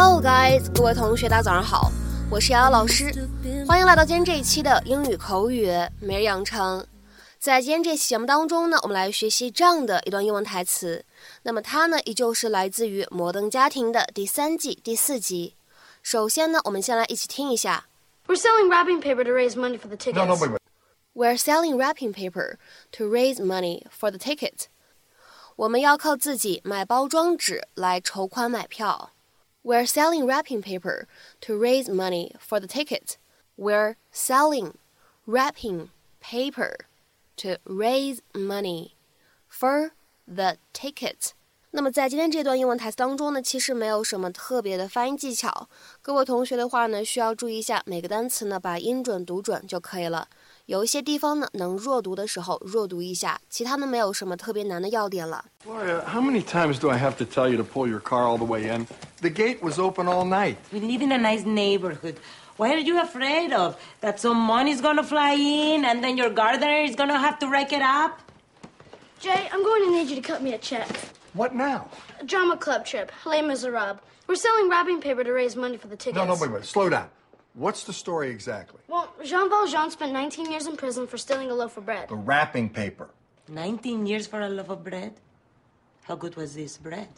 Hello, guys，各位同学，大家早上好，我是瑶瑶老师，欢迎来到今天这一期的英语口语每日养成。在今天这期节目当中呢，我们来学习这样的一段英文台词。那么它呢，依旧是来自于《摩登家庭》的第三季第四集。首先呢，我们先来一起听一下。We're selling wrapping paper to raise money for the tickets. No, no, wait, wait. We're selling wrapping paper to raise money for the ticket. 我们要靠自己买包装纸来筹款买票。We're selling wrapping paper to raise money for the ticket. We're selling wrapping paper to raise money for the ticket。那么在今天这段英文台词当中呢，其实没有什么特别的发音技巧。各位同学的话呢，需要注意一下每个单词呢，把音准读准就可以了。 有一些地方呢，能弱读的时候弱读一下，其他呢没有什么特别难的要点了。Gloria, how many times do I have to tell you to pull your car all the way in? The gate was open all night. We live in a nice neighborhood. What are you afraid of? That some money's gonna fly in and then your gardener is gonna have to rake it up? Jay, I'm going to need you to cut me a check. What now? A drama club trip, Les Miserables. We're selling wrapping paper to raise money for the tickets. No, no, wait, wait. Slow down. What's the story exactly? Well, Jean Valjean spent 19 years in prison for stealing a loaf of bread. The wrapping paper. 19 years for a loaf of bread? How good was this bread?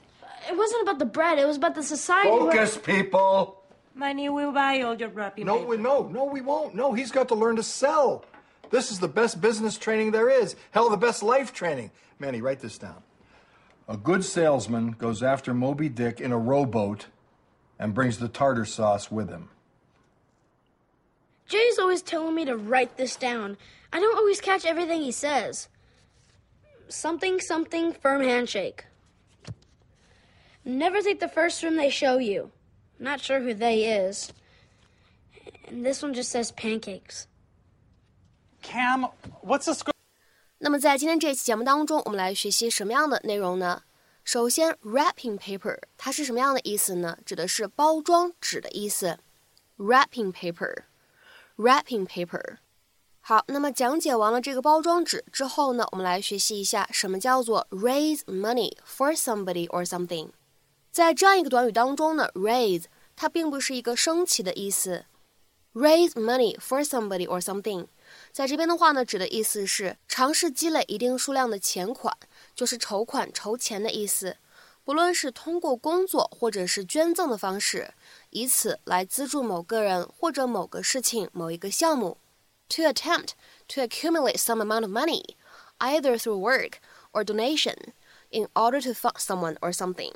It wasn't about the bread, it was about the society. where- Focus, people. Money will buy all your wrapping No, paper. we, no, no, we won't. No, he's got to learn to sell. This is the best business training there is. Hell, the best life training. Manny, write this down. A good salesman goes after Moby Dick in a rowboat and brings the tartar sauce with him. Jay's always telling me to write this down. I don't always catch everything he says. Something, something, firm handshake. Never take the first room they show you. Not sure who they is. And this one just says pancakes. Cam, what's the score? 那么在今天这期节目当中，我们来学习什么样的内容呢？首先，wrapping paper 它是什么样的意思呢？指的是包装纸的意思。wrapping Wrapping paper。好，那么讲解完了这个包装纸之后呢，我们来学习一下什么叫做 raise money for somebody or something。在这样一个短语当中呢，raise 它并不是一个升起的意思。raise money for somebody or something，在这边的话呢，指的意思是尝试积累一定数量的钱款，就是筹款、筹钱的意思。不论是通过工作或者是捐赠的方式，以此来资助某个人或者某个事情、某一个项目。To attempt to accumulate some amount of money, either through work or donation, in order to fund someone or something.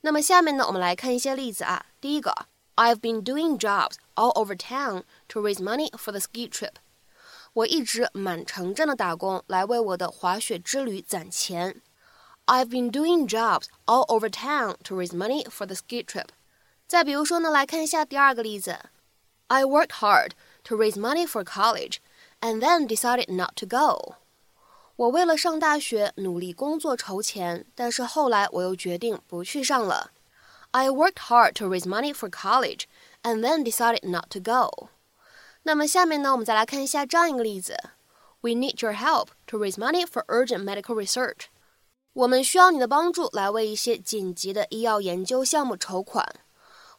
那么下面呢，我们来看一些例子啊。第一个，I've been doing jobs all over town to raise money for the ski trip。我一直满城镇的打工，来为我的滑雪之旅攒钱。I've been doing jobs all over town to raise money for the ski trip。 再比如说呢，来看一下第二个例子，I worked hard to raise money for college, and then decided not to go。我为了上大学努力工作筹钱，但是后来我又决定不去上了。I worked hard to raise money for college, and then decided not to go。那么下面呢，我们再来看一下这样一个例子：We need your help to raise money for urgent medical research。我们需要你的帮助来为一些紧急的医药研究项目筹款。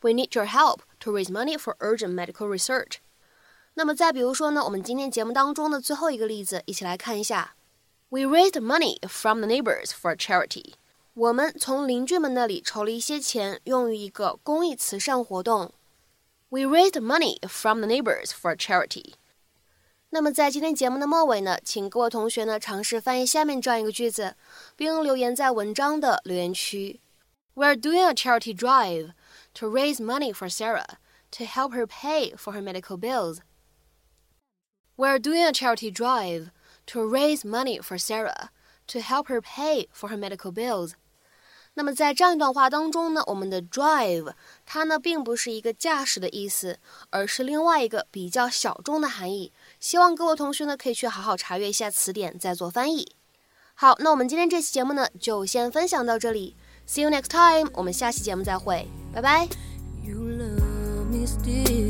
We need your help to raise money for urgent medical research。那么再比如说呢，我们今天节目当中的最后一个例子，一起来看一下。We raised money from the neighbors for a charity。我们从邻居们那里筹了一些钱，用于一个公益慈善活动。We raised money from the neighbors for a charity。那么在今天节目的末尾呢，请各位同学呢尝试翻译下面这样一个句子，并留言在文章的留言区。We're doing a charity drive to raise money for Sarah to help her pay for her medical bills. We're doing a charity drive to raise money for Sarah to help her pay for her medical bills. 那么在这样一段话当中呢，我们的 drive 它呢并不是一个驾驶的意思，而是另外一个比较小众的含义。希望各位同学呢可以去好好查阅一下词典，再做翻译。好，那我们今天这期节目呢就先分享到这里 ，See you next time，我们下期节目再会，拜拜。 You love me still.